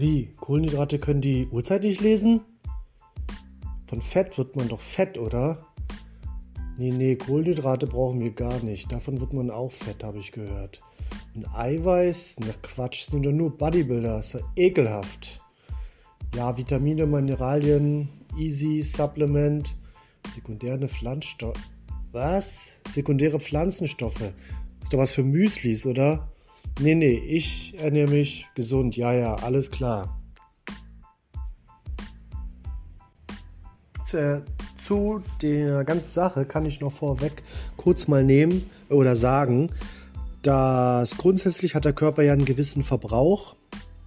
Wie? Kohlenhydrate können die Uhrzeit nicht lesen? Von Fett wird man doch fett, oder? Nee, nee, Kohlenhydrate brauchen wir gar nicht. Davon wird man auch fett, habe ich gehört. Und Eiweiß? Na Quatsch, sind doch nur Bodybuilder. Ist ja ekelhaft. Ja, Vitamine, Mineralien, Easy, Supplement, sekundäre Pflanzenstoffe. Was? Sekundäre Pflanzenstoffe. Ist doch was für Müslis, oder? Nee, nee, ich ernähre mich gesund. Ja, ja, alles klar. Zu, zu der ganzen Sache kann ich noch vorweg kurz mal nehmen oder sagen, dass grundsätzlich hat der Körper ja einen gewissen Verbrauch.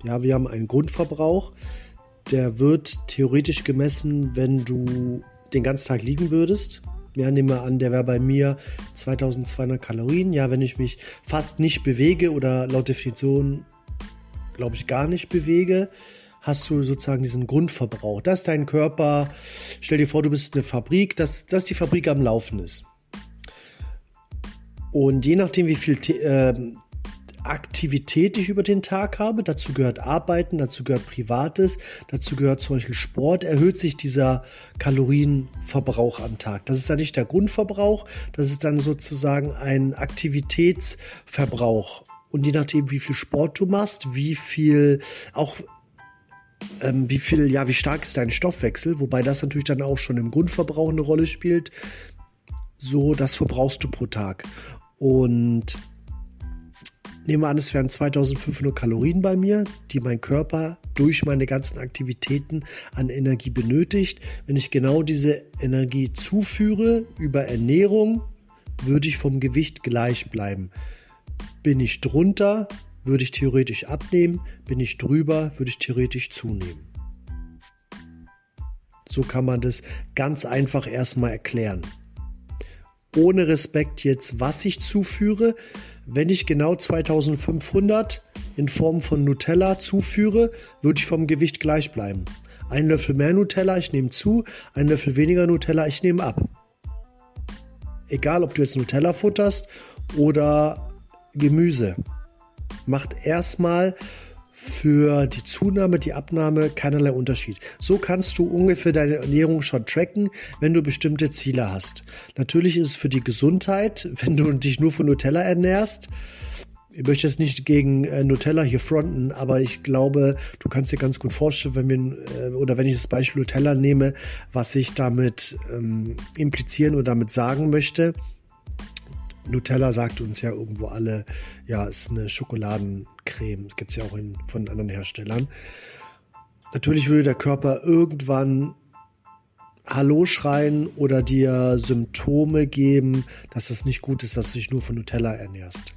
Ja, wir haben einen Grundverbrauch. Der wird theoretisch gemessen, wenn du den ganzen Tag liegen würdest. Ja, nehmen wir an, der wäre bei mir 2200 Kalorien. Ja, wenn ich mich fast nicht bewege oder laut Definition, glaube ich, gar nicht bewege, hast du sozusagen diesen Grundverbrauch. Das ist dein Körper. Stell dir vor, du bist eine Fabrik, dass, dass die Fabrik am Laufen ist. Und je nachdem, wie viel äh, Aktivität ich über den Tag habe, dazu gehört Arbeiten, dazu gehört Privates, dazu gehört zum Beispiel Sport, erhöht sich dieser Kalorienverbrauch am Tag. Das ist dann nicht der Grundverbrauch, das ist dann sozusagen ein Aktivitätsverbrauch. Und je nachdem, wie viel Sport du machst, wie viel auch ähm, wie viel, ja, wie stark ist dein Stoffwechsel, wobei das natürlich dann auch schon im Grundverbrauch eine Rolle spielt. So, das verbrauchst du pro Tag. Und Nehmen wir an, es wären 2500 Kalorien bei mir, die mein Körper durch meine ganzen Aktivitäten an Energie benötigt. Wenn ich genau diese Energie zuführe über Ernährung, würde ich vom Gewicht gleich bleiben. Bin ich drunter, würde ich theoretisch abnehmen. Bin ich drüber, würde ich theoretisch zunehmen. So kann man das ganz einfach erstmal erklären. Ohne Respekt jetzt, was ich zuführe, wenn ich genau 2500 in Form von Nutella zuführe, würde ich vom Gewicht gleich bleiben. Ein Löffel mehr Nutella, ich nehme zu. Ein Löffel weniger Nutella, ich nehme ab. Egal, ob du jetzt Nutella futterst oder Gemüse. Macht erstmal für die Zunahme, die Abnahme keinerlei Unterschied. So kannst du ungefähr deine Ernährung schon tracken, wenn du bestimmte Ziele hast. Natürlich ist es für die Gesundheit, wenn du dich nur von Nutella ernährst. Ich möchte jetzt nicht gegen äh, Nutella hier fronten, aber ich glaube, du kannst dir ganz gut vorstellen, wenn wir äh, oder wenn ich das Beispiel Nutella nehme, was ich damit ähm, implizieren oder damit sagen möchte. Nutella sagt uns ja irgendwo alle, ja, ist eine Schokoladencreme. Das gibt es ja auch in, von anderen Herstellern. Natürlich würde der Körper irgendwann Hallo schreien oder dir Symptome geben, dass es nicht gut ist, dass du dich nur von Nutella ernährst.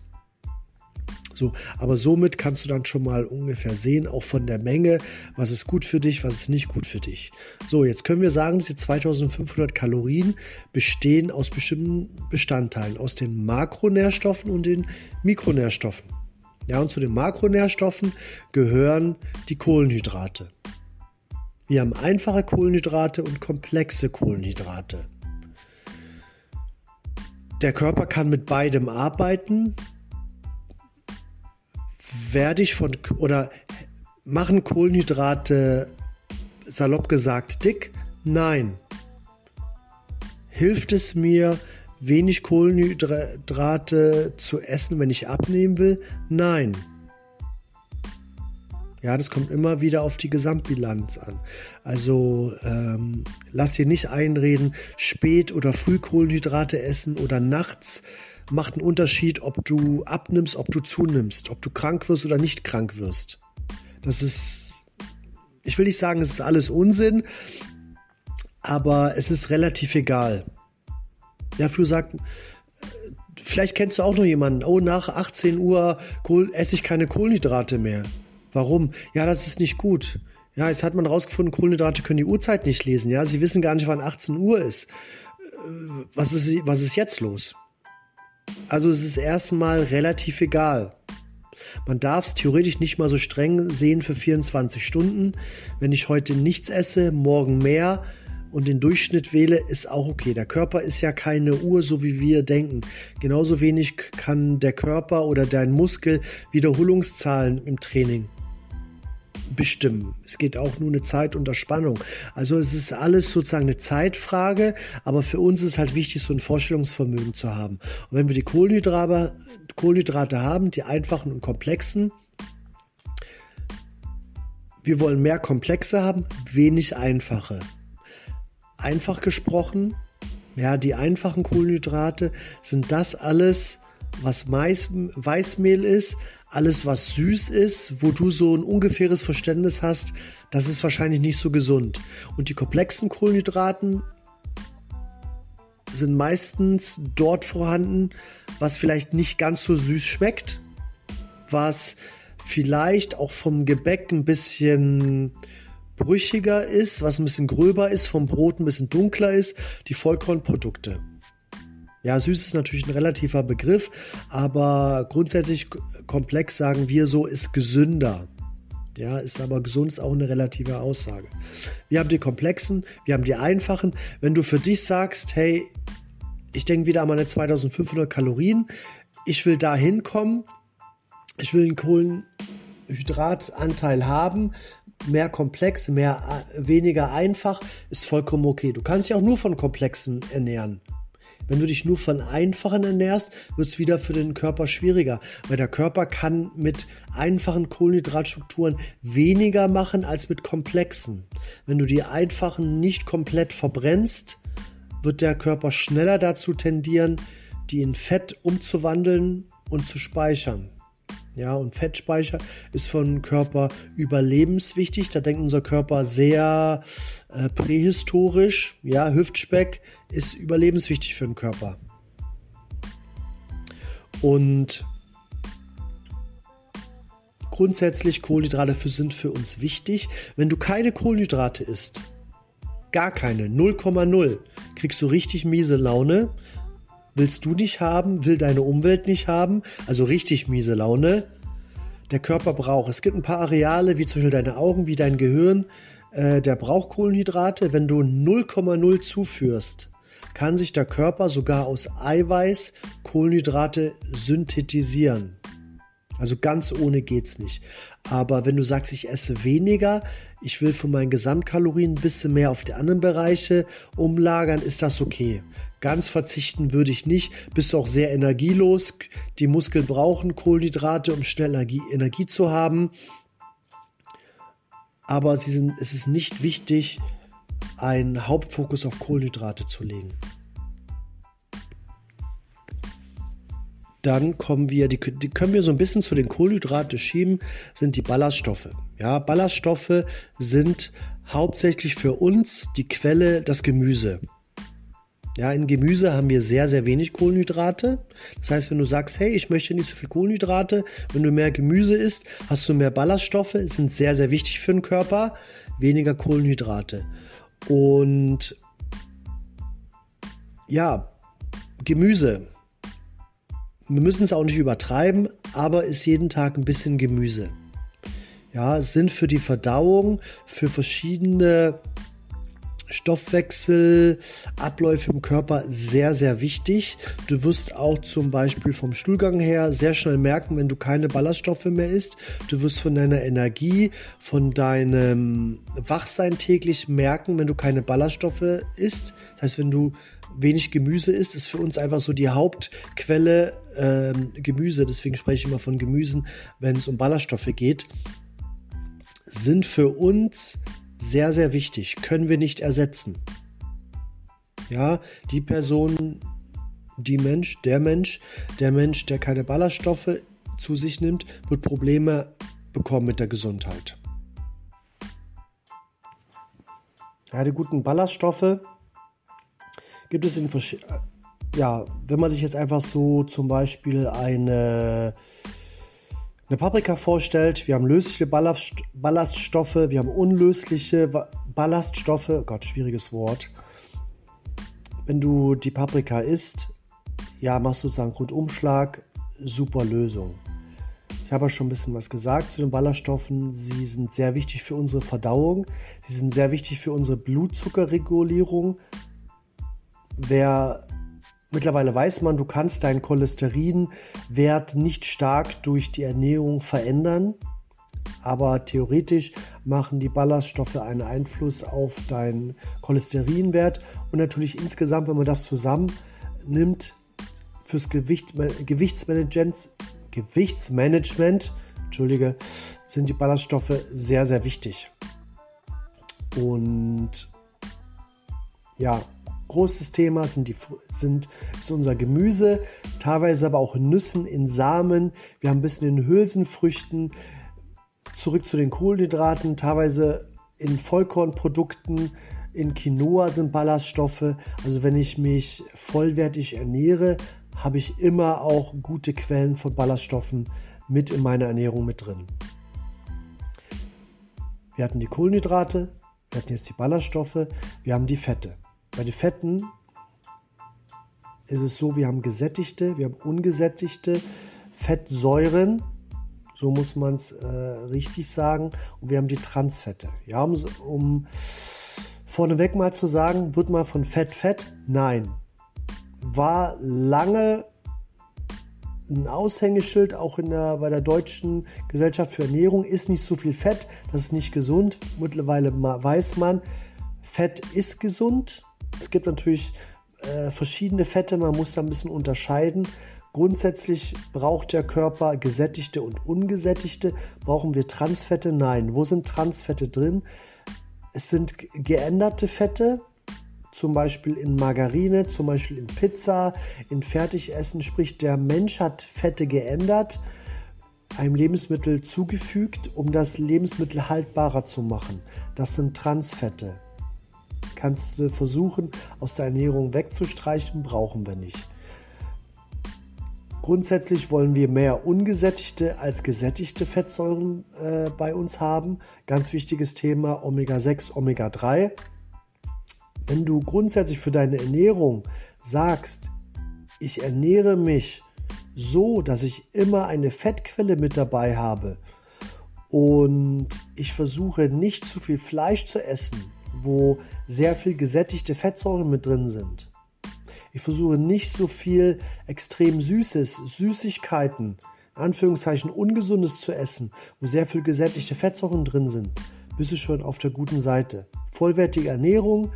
So, aber somit kannst du dann schon mal ungefähr sehen, auch von der Menge, was ist gut für dich, was ist nicht gut für dich. So, jetzt können wir sagen, diese 2500 Kalorien bestehen aus bestimmten Bestandteilen, aus den Makronährstoffen und den Mikronährstoffen. Ja, und zu den Makronährstoffen gehören die Kohlenhydrate. Wir haben einfache Kohlenhydrate und komplexe Kohlenhydrate. Der Körper kann mit beidem arbeiten werde ich von oder machen Kohlenhydrate salopp gesagt dick? Nein. Hilft es mir, wenig Kohlenhydrate zu essen, wenn ich abnehmen will? Nein. Ja, das kommt immer wieder auf die Gesamtbilanz an. Also ähm, lass dir nicht einreden, spät oder früh Kohlenhydrate essen oder nachts macht einen Unterschied, ob du abnimmst, ob du zunimmst, ob du krank wirst oder nicht krank wirst. Das ist, ich will nicht sagen, es ist alles Unsinn, aber es ist relativ egal. Ja, früher sagt, vielleicht kennst du auch noch jemanden, oh, nach 18 Uhr esse ich keine Kohlenhydrate mehr. Warum? Ja, das ist nicht gut. Ja, jetzt hat man rausgefunden, Kohlenhydrate können die Uhrzeit nicht lesen. Ja, sie wissen gar nicht, wann 18 Uhr ist. Äh, was ist, was ist jetzt los? Also es ist erstmal relativ egal. Man darf es theoretisch nicht mal so streng sehen für 24 Stunden. Wenn ich heute nichts esse, morgen mehr und den Durchschnitt wähle, ist auch okay. Der Körper ist ja keine Uhr, so wie wir denken. Genauso wenig kann der Körper oder dein Muskel Wiederholungszahlen im Training. Bestimmen. Es geht auch nur eine Zeit unter Spannung. Also es ist alles sozusagen eine Zeitfrage, aber für uns ist halt wichtig, so ein Vorstellungsvermögen zu haben. Und wenn wir die Kohlenhydrate, Kohlenhydrate haben, die einfachen und komplexen, wir wollen mehr Komplexe haben, wenig einfache. Einfach gesprochen, ja, die einfachen Kohlenhydrate sind das alles, was Mais, Weißmehl ist, alles, was süß ist, wo du so ein ungefähres Verständnis hast, das ist wahrscheinlich nicht so gesund. Und die komplexen Kohlenhydraten sind meistens dort vorhanden, was vielleicht nicht ganz so süß schmeckt, was vielleicht auch vom Gebäck ein bisschen brüchiger ist, was ein bisschen gröber ist, vom Brot ein bisschen dunkler ist, die Vollkornprodukte. Ja, süß ist natürlich ein relativer Begriff, aber grundsätzlich komplex sagen wir so, ist gesünder. Ja, ist aber gesund ist auch eine relative Aussage. Wir haben die komplexen, wir haben die einfachen. Wenn du für dich sagst, hey, ich denke wieder an meine 2500 Kalorien, ich will da hinkommen, ich will einen Kohlenhydratanteil haben, mehr komplex, mehr, weniger einfach, ist vollkommen okay. Du kannst dich auch nur von komplexen ernähren. Wenn du dich nur von einfachen ernährst, wird es wieder für den Körper schwieriger, weil der Körper kann mit einfachen Kohlenhydratstrukturen weniger machen als mit komplexen. Wenn du die einfachen nicht komplett verbrennst, wird der Körper schneller dazu tendieren, die in Fett umzuwandeln und zu speichern. Ja, und Fettspeicher ist von Körper überlebenswichtig. Da denkt unser Körper sehr äh, prähistorisch. Ja, Hüftspeck ist überlebenswichtig für den Körper. Und grundsätzlich Kohlenhydrate sind für uns wichtig. Wenn du keine Kohlenhydrate isst, gar keine, 0,0, kriegst du richtig miese Laune, willst du nicht haben, will deine Umwelt nicht haben, also richtig miese Laune. Der Körper braucht. Es gibt ein paar Areale, wie zum Beispiel deine Augen, wie dein Gehirn, äh, der braucht Kohlenhydrate. Wenn du 0,0 zuführst, kann sich der Körper sogar aus Eiweiß Kohlenhydrate synthetisieren. Also ganz ohne geht's nicht. Aber wenn du sagst, ich esse weniger, ich will von meinen Gesamtkalorien ein bisschen mehr auf die anderen Bereiche umlagern, ist das okay. Ganz verzichten würde ich nicht. Bist du auch sehr energielos. Die Muskeln brauchen Kohlenhydrate, um schnell Energie, Energie zu haben. Aber sind, es ist nicht wichtig, einen Hauptfokus auf Kohlenhydrate zu legen. Dann kommen wir, die, die können wir so ein bisschen zu den Kohlenhydraten schieben, sind die Ballaststoffe. Ja, Ballaststoffe sind hauptsächlich für uns die Quelle das Gemüse. Ja, in Gemüse haben wir sehr, sehr wenig Kohlenhydrate. Das heißt, wenn du sagst, hey, ich möchte nicht so viel Kohlenhydrate, wenn du mehr Gemüse isst, hast du mehr Ballaststoffe, sind sehr, sehr wichtig für den Körper, weniger Kohlenhydrate. Und ja, Gemüse. Wir müssen es auch nicht übertreiben, aber ist jeden Tag ein bisschen Gemüse. Ja, sind für die Verdauung, für verschiedene Stoffwechselabläufe im Körper sehr, sehr wichtig. Du wirst auch zum Beispiel vom Stuhlgang her sehr schnell merken, wenn du keine Ballaststoffe mehr isst. Du wirst von deiner Energie, von deinem Wachsein täglich merken, wenn du keine Ballaststoffe isst. Das heißt, wenn du wenig Gemüse isst, ist für uns einfach so die Hauptquelle ähm, Gemüse. Deswegen spreche ich immer von Gemüsen, wenn es um Ballaststoffe geht. Sind für uns sehr, sehr wichtig, können wir nicht ersetzen. Ja, die Person, die Mensch, der Mensch, der Mensch, der keine Ballaststoffe zu sich nimmt, wird Probleme bekommen mit der Gesundheit. Ja, die guten Ballaststoffe gibt es in verschiedenen. Ja, wenn man sich jetzt einfach so zum Beispiel eine eine Paprika vorstellt, wir haben lösliche Ballast, Ballaststoffe, wir haben unlösliche Ballaststoffe, Gott, schwieriges Wort. Wenn du die Paprika isst, ja, machst du sozusagen Rundumschlag, super Lösung. Ich habe ja schon ein bisschen was gesagt zu den Ballaststoffen. Sie sind sehr wichtig für unsere Verdauung. Sie sind sehr wichtig für unsere Blutzuckerregulierung. Wer Mittlerweile weiß man, du kannst deinen Cholesterinwert nicht stark durch die Ernährung verändern. aber theoretisch machen die Ballaststoffe einen Einfluss auf deinen Cholesterinwert und natürlich insgesamt, wenn man das zusammennimmt, fürs Gewicht, Gewichtsmanagement, Gewichtsmanagement, Entschuldige, sind die Ballaststoffe sehr, sehr wichtig. Und ja, großes Thema sind, die, sind ist unser Gemüse, teilweise aber auch in Nüssen, in Samen. Wir haben ein bisschen in Hülsenfrüchten. Zurück zu den Kohlenhydraten, teilweise in Vollkornprodukten, in Quinoa sind Ballaststoffe. Also wenn ich mich vollwertig ernähre, habe ich immer auch gute Quellen von Ballaststoffen mit in meiner Ernährung mit drin. Wir hatten die Kohlenhydrate, wir hatten jetzt die Ballaststoffe, wir haben die Fette. Bei den Fetten ist es so, wir haben gesättigte, wir haben ungesättigte Fettsäuren, so muss man es äh, richtig sagen, und wir haben die Transfette. Ja, um, um vorneweg mal zu sagen, wird mal von Fett Fett? Nein. War lange ein Aushängeschild, auch in der, bei der Deutschen Gesellschaft für Ernährung, ist nicht so viel Fett, das ist nicht gesund. Mittlerweile weiß man, Fett ist gesund, es gibt natürlich äh, verschiedene Fette, man muss da ein bisschen unterscheiden. Grundsätzlich braucht der Körper gesättigte und ungesättigte. Brauchen wir Transfette? Nein. Wo sind Transfette drin? Es sind geänderte Fette, zum Beispiel in Margarine, zum Beispiel in Pizza, in Fertigessen. Sprich, der Mensch hat Fette geändert, einem Lebensmittel zugefügt, um das Lebensmittel haltbarer zu machen. Das sind Transfette kannst du versuchen, aus der Ernährung wegzustreichen, brauchen wir nicht. Grundsätzlich wollen wir mehr ungesättigte als gesättigte Fettsäuren äh, bei uns haben. Ganz wichtiges Thema Omega-6, Omega-3. Wenn du grundsätzlich für deine Ernährung sagst, ich ernähre mich so, dass ich immer eine Fettquelle mit dabei habe und ich versuche nicht zu viel Fleisch zu essen, wo sehr viel gesättigte Fettsäuren mit drin sind. Ich versuche nicht so viel extrem Süßes, Süßigkeiten, Anführungszeichen Ungesundes zu essen, wo sehr viel gesättigte Fettsäuren drin sind. Bist du schon auf der guten Seite. Vollwertige Ernährung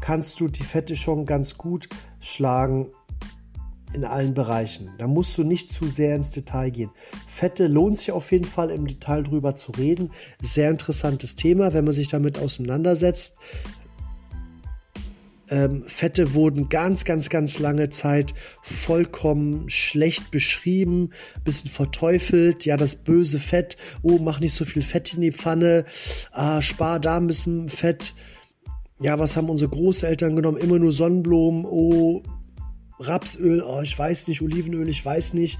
kannst du die Fette schon ganz gut schlagen in allen Bereichen. Da musst du nicht zu sehr ins Detail gehen. Fette lohnt sich auf jeden Fall im Detail drüber zu reden. Sehr interessantes Thema, wenn man sich damit auseinandersetzt. Ähm, Fette wurden ganz, ganz, ganz lange Zeit vollkommen schlecht beschrieben, bisschen verteufelt. Ja, das böse Fett. Oh, mach nicht so viel Fett in die Pfanne. Ah, spar da ein bisschen Fett. Ja, was haben unsere Großeltern genommen? Immer nur Sonnenblumen. Oh, Rapsöl, oh, ich weiß nicht, Olivenöl, ich weiß nicht.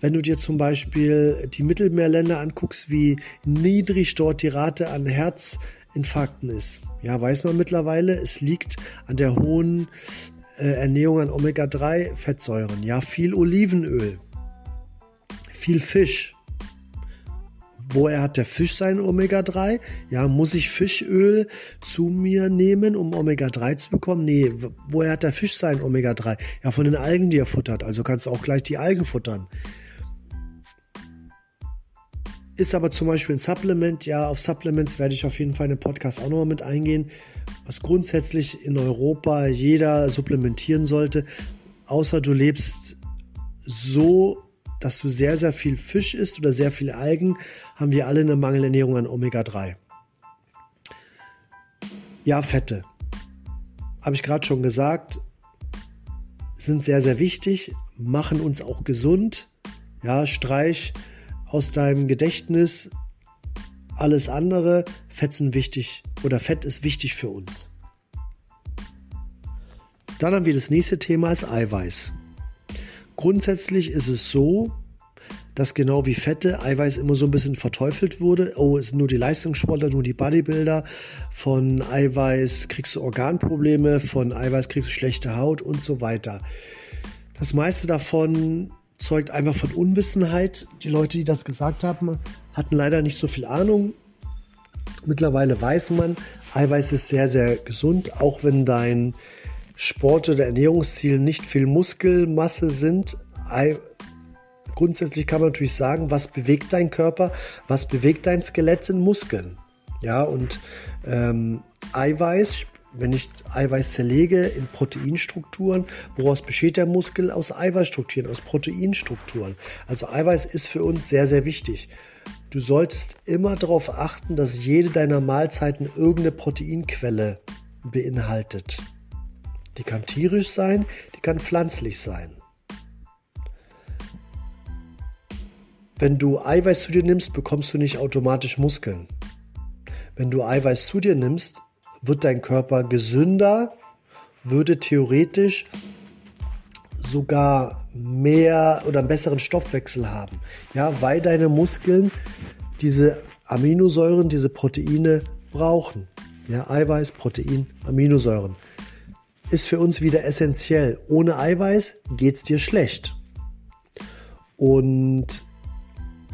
Wenn du dir zum Beispiel die Mittelmeerländer anguckst, wie niedrig dort die Rate an Herzinfarkten ist. Ja, weiß man mittlerweile, es liegt an der hohen äh, Ernährung an Omega-3-Fettsäuren. Ja, viel Olivenöl, viel Fisch, Woher hat der Fisch sein Omega-3? Ja, muss ich Fischöl zu mir nehmen, um Omega-3 zu bekommen? Nee, woher hat der Fisch sein Omega-3? Ja, von den Algen, die er futtert. Also kannst du auch gleich die Algen futtern. Ist aber zum Beispiel ein Supplement. Ja, auf Supplements werde ich auf jeden Fall in den Podcast auch nochmal mit eingehen, was grundsätzlich in Europa jeder supplementieren sollte, außer du lebst so dass du sehr, sehr viel Fisch isst oder sehr viele Algen, haben wir alle eine Mangelernährung an Omega-3. Ja, Fette. Habe ich gerade schon gesagt, sind sehr, sehr wichtig, machen uns auch gesund. Ja, streich aus deinem Gedächtnis alles andere. Fett sind wichtig oder Fett ist wichtig für uns. Dann haben wir das nächste Thema, ist Eiweiß. Grundsätzlich ist es so, dass genau wie Fette Eiweiß immer so ein bisschen verteufelt wurde. Oh, es sind nur die Leistungssportler, nur die Bodybuilder. Von Eiweiß kriegst du Organprobleme, von Eiweiß kriegst du schlechte Haut und so weiter. Das meiste davon zeugt einfach von Unwissenheit. Die Leute, die das gesagt haben, hatten leider nicht so viel Ahnung. Mittlerweile weiß man, Eiweiß ist sehr, sehr gesund, auch wenn dein Sport- oder Ernährungsziel nicht viel Muskelmasse sind. grundsätzlich kann man natürlich sagen, was bewegt dein Körper, was bewegt dein Skelett sind Muskeln. Ja, und ähm, Eiweiß, wenn ich Eiweiß zerlege in Proteinstrukturen, woraus besteht der Muskel? Aus Eiweißstrukturen, aus Proteinstrukturen. Also Eiweiß ist für uns sehr, sehr wichtig. Du solltest immer darauf achten, dass jede deiner Mahlzeiten irgendeine Proteinquelle beinhaltet. Die kann tierisch sein, die kann pflanzlich sein. Wenn du Eiweiß zu dir nimmst, bekommst du nicht automatisch Muskeln. Wenn du Eiweiß zu dir nimmst, wird dein Körper gesünder, würde theoretisch sogar mehr oder einen besseren Stoffwechsel haben. Ja, weil deine Muskeln diese Aminosäuren, diese Proteine brauchen. Ja, Eiweiß, Protein, Aminosäuren. Ist für uns wieder essentiell. Ohne Eiweiß geht es dir schlecht. Und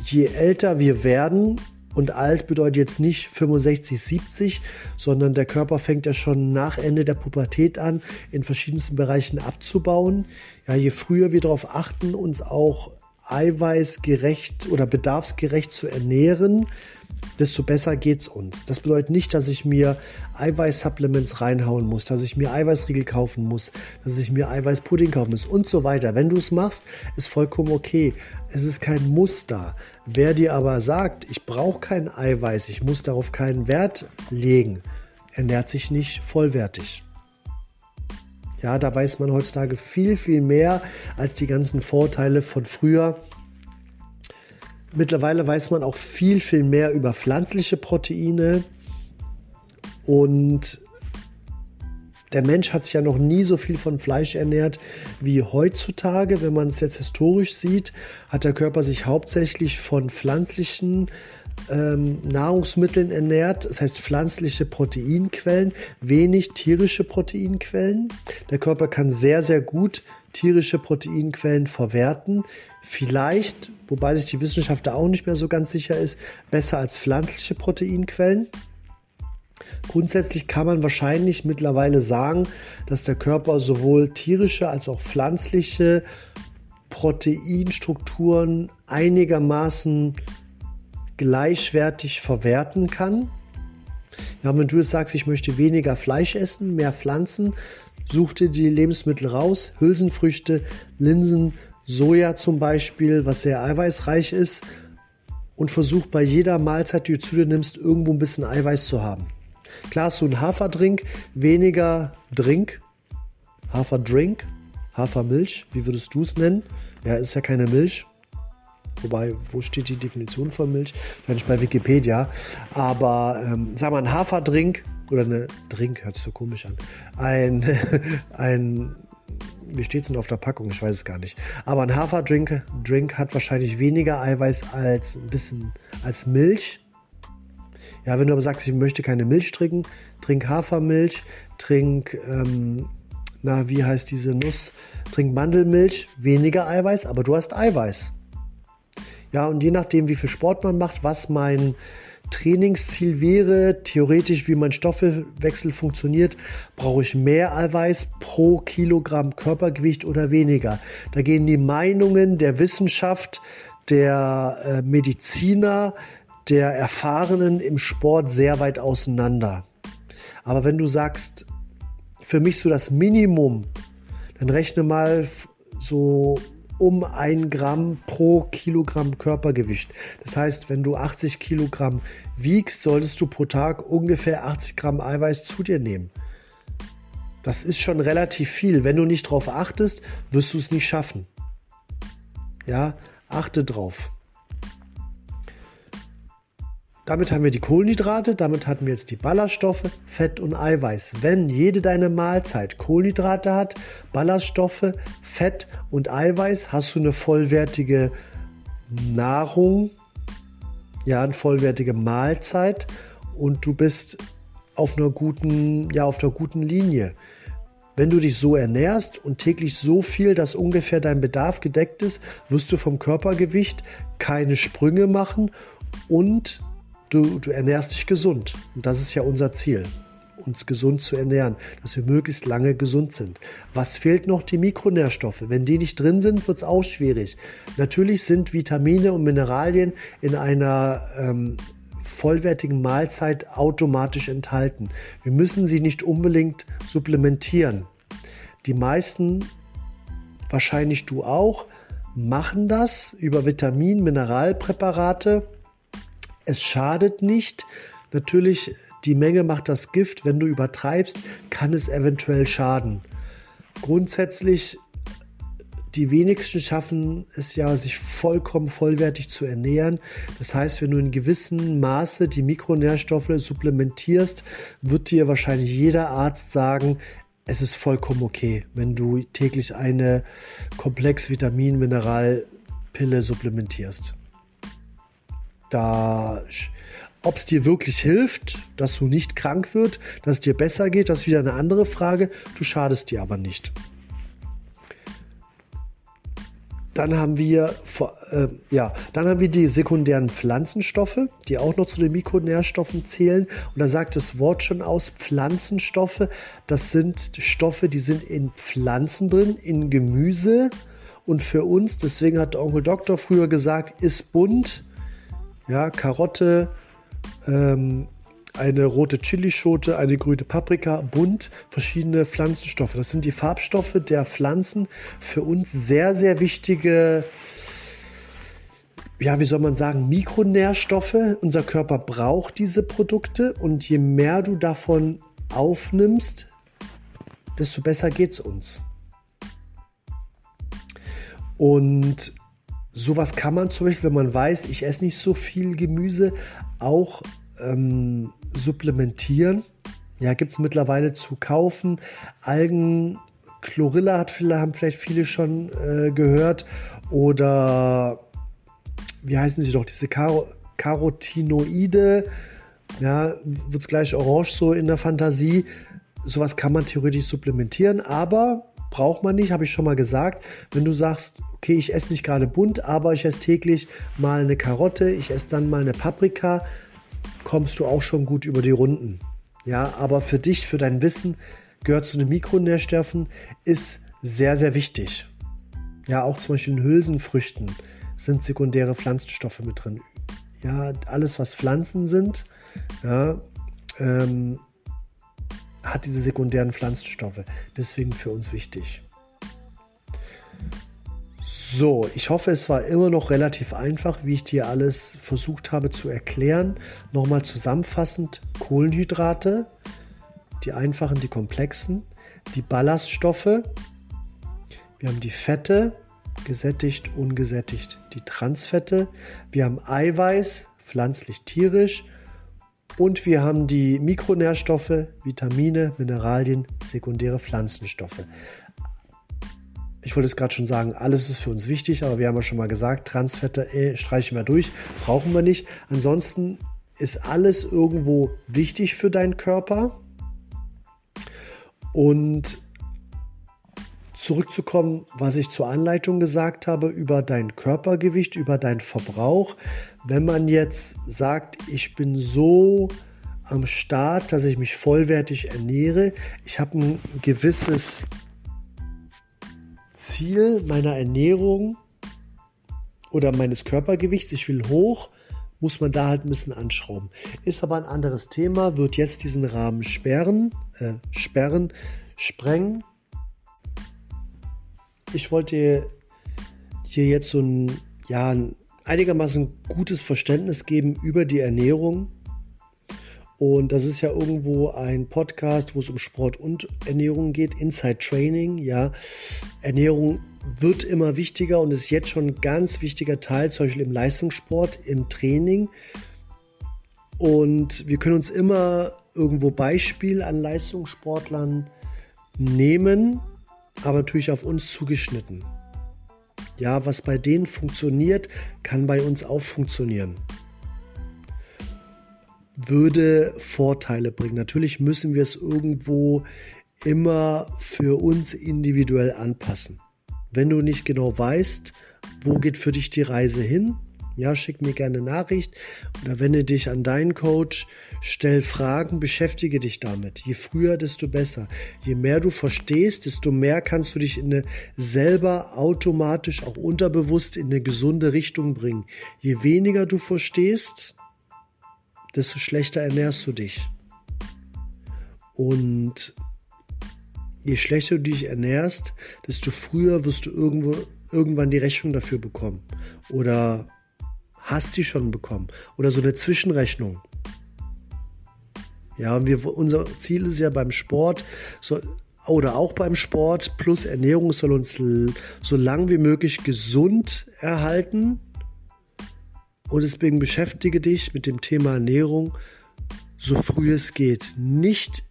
je älter wir werden, und alt bedeutet jetzt nicht 65, 70, sondern der Körper fängt ja schon nach Ende der Pubertät an, in verschiedensten Bereichen abzubauen. Ja, je früher wir darauf achten, uns auch eiweißgerecht oder bedarfsgerecht zu ernähren, desto besser geht es uns. Das bedeutet nicht, dass ich mir Eiweißsupplements reinhauen muss, dass ich mir Eiweißriegel kaufen muss, dass ich mir Eiweißpudding kaufen muss und so weiter. Wenn du es machst, ist vollkommen okay. Es ist kein Muster. Wer dir aber sagt, ich brauche kein Eiweiß, ich muss darauf keinen Wert legen, ernährt sich nicht vollwertig. Ja, da weiß man heutzutage viel, viel mehr als die ganzen Vorteile von früher. Mittlerweile weiß man auch viel, viel mehr über pflanzliche Proteine. Und der Mensch hat sich ja noch nie so viel von Fleisch ernährt wie heutzutage. Wenn man es jetzt historisch sieht, hat der Körper sich hauptsächlich von pflanzlichen ähm, Nahrungsmitteln ernährt, das heißt pflanzliche Proteinquellen, wenig tierische Proteinquellen. Der Körper kann sehr, sehr gut tierische Proteinquellen verwerten. Vielleicht, wobei sich die Wissenschaft da auch nicht mehr so ganz sicher ist, besser als pflanzliche Proteinquellen. Grundsätzlich kann man wahrscheinlich mittlerweile sagen, dass der Körper sowohl tierische als auch pflanzliche Proteinstrukturen einigermaßen gleichwertig verwerten kann. Ja, wenn du jetzt sagst, ich möchte weniger Fleisch essen, mehr Pflanzen, such dir die Lebensmittel raus, Hülsenfrüchte, Linsen, Soja zum Beispiel, was sehr eiweißreich ist und versuch bei jeder Mahlzeit, die du zu dir nimmst, irgendwo ein bisschen Eiweiß zu haben. Klar hast du einen Haferdrink, weniger Drink, Haferdrink, Hafermilch, wie würdest du es nennen? Ja, ist ja keine Milch, Wobei, wo steht die Definition von Milch? Vielleicht bei Wikipedia. Aber ähm, sag mal, ein Haferdrink oder eine Drink, hört sich so komisch an. Ein, ein wie steht es denn auf der Packung? Ich weiß es gar nicht. Aber ein Haferdrink Drink hat wahrscheinlich weniger Eiweiß als ein bisschen als Milch. Ja, wenn du aber sagst, ich möchte keine Milch trinken, trink Hafermilch, trink, ähm, na, wie heißt diese Nuss? Trink Mandelmilch, weniger Eiweiß, aber du hast Eiweiß. Ja, und je nachdem, wie viel Sport man macht, was mein Trainingsziel wäre, theoretisch, wie mein Stoffwechsel funktioniert, brauche ich mehr Eiweiß pro Kilogramm Körpergewicht oder weniger. Da gehen die Meinungen der Wissenschaft, der äh, Mediziner, der Erfahrenen im Sport sehr weit auseinander. Aber wenn du sagst, für mich so das Minimum, dann rechne mal so um ein Gramm pro Kilogramm Körpergewicht. Das heißt, wenn du 80 Kilogramm wiegst, solltest du pro Tag ungefähr 80 Gramm Eiweiß zu dir nehmen. Das ist schon relativ viel. Wenn du nicht darauf achtest, wirst du es nicht schaffen. Ja, achte drauf. Damit haben wir die Kohlenhydrate, damit hatten wir jetzt die Ballaststoffe, Fett und Eiweiß. Wenn jede deine Mahlzeit Kohlenhydrate hat, Ballaststoffe, Fett und Eiweiß, hast du eine vollwertige Nahrung, ja, eine vollwertige Mahlzeit und du bist auf einer guten, ja, auf einer guten Linie. Wenn du dich so ernährst und täglich so viel, dass ungefähr dein Bedarf gedeckt ist, wirst du vom Körpergewicht keine Sprünge machen und du, du ernährst dich gesund. Und das ist ja unser Ziel. uns gesund zu ernähren, dass wir möglichst lange gesund sind. Was fehlt noch? Die Mikronährstoffe. Wenn die nicht drin sind, wird es auch schwierig. Natürlich sind Vitamine und Mineralien in einer ähm, vollwertigen Mahlzeit automatisch enthalten. Wir müssen sie nicht unbedingt supplementieren. Die meisten, wahrscheinlich du auch, machen das über Vitamin-, Mineralpräparate. Es schadet nicht. Natürlich, die Menge macht das Gift. Wenn du übertreibst, kann es eventuell schaden. Grundsätzlich die wenigsten schaffen es ja, sich vollkommen vollwertig zu ernähren. Das heißt, wenn du in gewissem Maße die Mikronährstoffe supplementierst, wird dir wahrscheinlich jeder Arzt sagen, es ist vollkommen okay, wenn du täglich eine komplex Vitamin-Mineralpille supplementierst. Da ob es dir wirklich hilft, dass du nicht krank wird, dass es dir besser geht, das ist wieder eine andere Frage. Du schadest dir aber nicht. Dann haben wir, äh, ja, dann haben wir die sekundären Pflanzenstoffe, die auch noch zu den Mikronährstoffen zählen. Und da sagt das Wort schon aus, Pflanzenstoffe, das sind Stoffe, die sind in Pflanzen drin, in Gemüse. Und für uns, deswegen hat der Onkel Doktor früher gesagt, ist bunt. Ja, Karotte, ähm, eine rote Chilischote, eine grüne Paprika, bunt, verschiedene Pflanzenstoffe. Das sind die Farbstoffe der Pflanzen. Für uns sehr, sehr wichtige, ja, wie soll man sagen, Mikronährstoffe. Unser Körper braucht diese Produkte und je mehr du davon aufnimmst, desto besser geht es uns. Und sowas kann man zum Beispiel, wenn man weiß, ich esse nicht so viel Gemüse, auch ähm, supplementieren. Ja, gibt es mittlerweile zu kaufen. Algen, Chlorilla hat viele, haben vielleicht viele schon äh, gehört. Oder wie heißen sie doch, diese Karo Carotinoide. Ja, wird es gleich orange so in der Fantasie. Sowas kann man theoretisch supplementieren, aber braucht man nicht, habe ich schon mal gesagt. Wenn du sagst, okay, ich esse nicht gerade bunt, aber ich esse täglich mal eine Karotte, ich esse dann mal eine Paprika, kommst du auch schon gut über die Runden. Ja, aber für dich, für dein Wissen, gehört zu den Mikronährstoffen, ist sehr, sehr wichtig. Ja, auch zum Beispiel in Hülsenfrüchten sind sekundäre Pflanzenstoffe mit drin. Ja, alles, was Pflanzen sind, ja, ähm, hat diese sekundären Pflanzenstoffe. Deswegen für uns wichtig. So, ich hoffe, es war immer noch relativ einfach, wie ich dir alles versucht habe zu erklären. Nochmal zusammenfassend, Kohlenhydrate, die einfachen, die komplexen, die Ballaststoffe, wir haben die Fette, gesättigt, ungesättigt, die Transfette, wir haben Eiweiß, pflanzlich, tierisch und wir haben die Mikronährstoffe, Vitamine, Mineralien, sekundäre Pflanzenstoffe ich wollte es gerade schon sagen, alles ist für uns wichtig, aber wir haben ja schon mal gesagt, Transfette äh, streichen wir durch, brauchen wir nicht. Ansonsten ist alles irgendwo wichtig für deinen Körper. Und zurückzukommen, was ich zur Anleitung gesagt habe über dein Körpergewicht, über deinen Verbrauch. Wenn man jetzt sagt, ich bin so am Start, dass ich mich vollwertig ernähre, ich habe ein gewisses Ziel meiner Ernährung oder meines Körpergewichts, ich will hoch, muss man da halt ein bisschen anschrauben. Ist aber ein anderes Thema, wird jetzt diesen Rahmen sperren, äh, sperren, sprengen. Ich wollte hier jetzt so ein, ja, ein einigermaßen gutes Verständnis geben über die Ernährung, und das ist ja irgendwo ein Podcast, wo es um Sport und Ernährung geht, Inside Training, ja. Ernährung wird immer wichtiger und ist jetzt schon ein ganz wichtiger Teil, zum Beispiel im Leistungssport, im Training. Und wir können uns immer irgendwo Beispiel an Leistungssportlern nehmen, aber natürlich auf uns zugeschnitten. Ja, was bei denen funktioniert, kann bei uns auch funktionieren würde Vorteile bringen. Natürlich müssen wir es irgendwo immer für uns individuell anpassen. Wenn du nicht genau weißt, wo geht für dich die Reise hin, Ja, schick mir gerne Nachricht oder wende dich an deinen Coach, stell Fragen, beschäftige dich damit. Je früher, desto besser. Je mehr du verstehst, desto mehr kannst du dich in eine selber automatisch, auch unterbewusst in eine gesunde Richtung bringen. Je weniger du verstehst, desto schlechter ernährst du dich. Und je schlechter du dich ernährst, desto früher wirst du irgendwo, irgendwann die Rechnung dafür bekommen. Oder hast die schon bekommen. Oder so eine Zwischenrechnung. Ja, wir, unser Ziel ist ja beim Sport, so, oder auch beim Sport plus Ernährung soll uns so lang wie möglich gesund erhalten. Und deswegen beschäftige dich mit dem Thema Ernährung so früh es geht. Nicht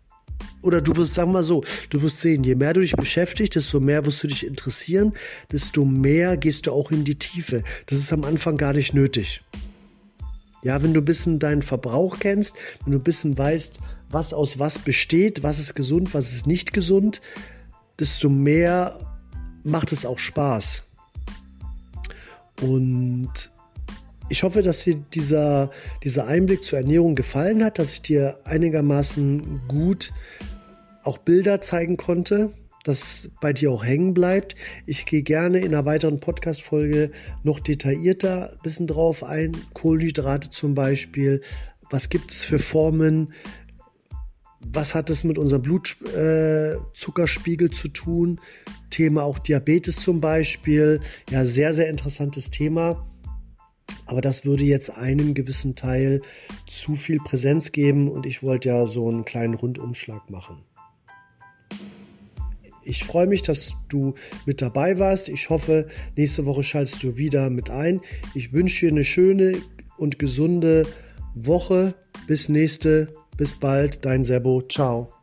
oder du wirst, sagen wir mal so, du wirst sehen, je mehr du dich beschäftigst, desto mehr wirst du dich interessieren, desto mehr gehst du auch in die Tiefe. Das ist am Anfang gar nicht nötig. Ja, wenn du ein bisschen deinen Verbrauch kennst, wenn du ein bisschen weißt, was aus was besteht, was ist gesund, was ist nicht gesund, desto mehr macht es auch Spaß. Und ich hoffe, dass dir dieser, dieser Einblick zur Ernährung gefallen hat, dass ich dir einigermaßen gut auch Bilder zeigen konnte, dass es bei dir auch hängen bleibt. Ich gehe gerne in einer weiteren Podcast-Folge noch detaillierter ein bisschen drauf ein. Kohlenhydrate zum Beispiel. Was gibt es für Formen? Was hat es mit unserem Blutzuckerspiegel äh, zu tun? Thema auch Diabetes zum Beispiel. Ja, sehr, sehr interessantes Thema. Aber das würde jetzt einem gewissen Teil zu viel Präsenz geben und ich wollte ja so einen kleinen Rundumschlag machen. Ich freue mich, dass du mit dabei warst. Ich hoffe, nächste Woche schaltest du wieder mit ein. Ich wünsche dir eine schöne und gesunde Woche. Bis nächste, bis bald, dein Sebo. Ciao.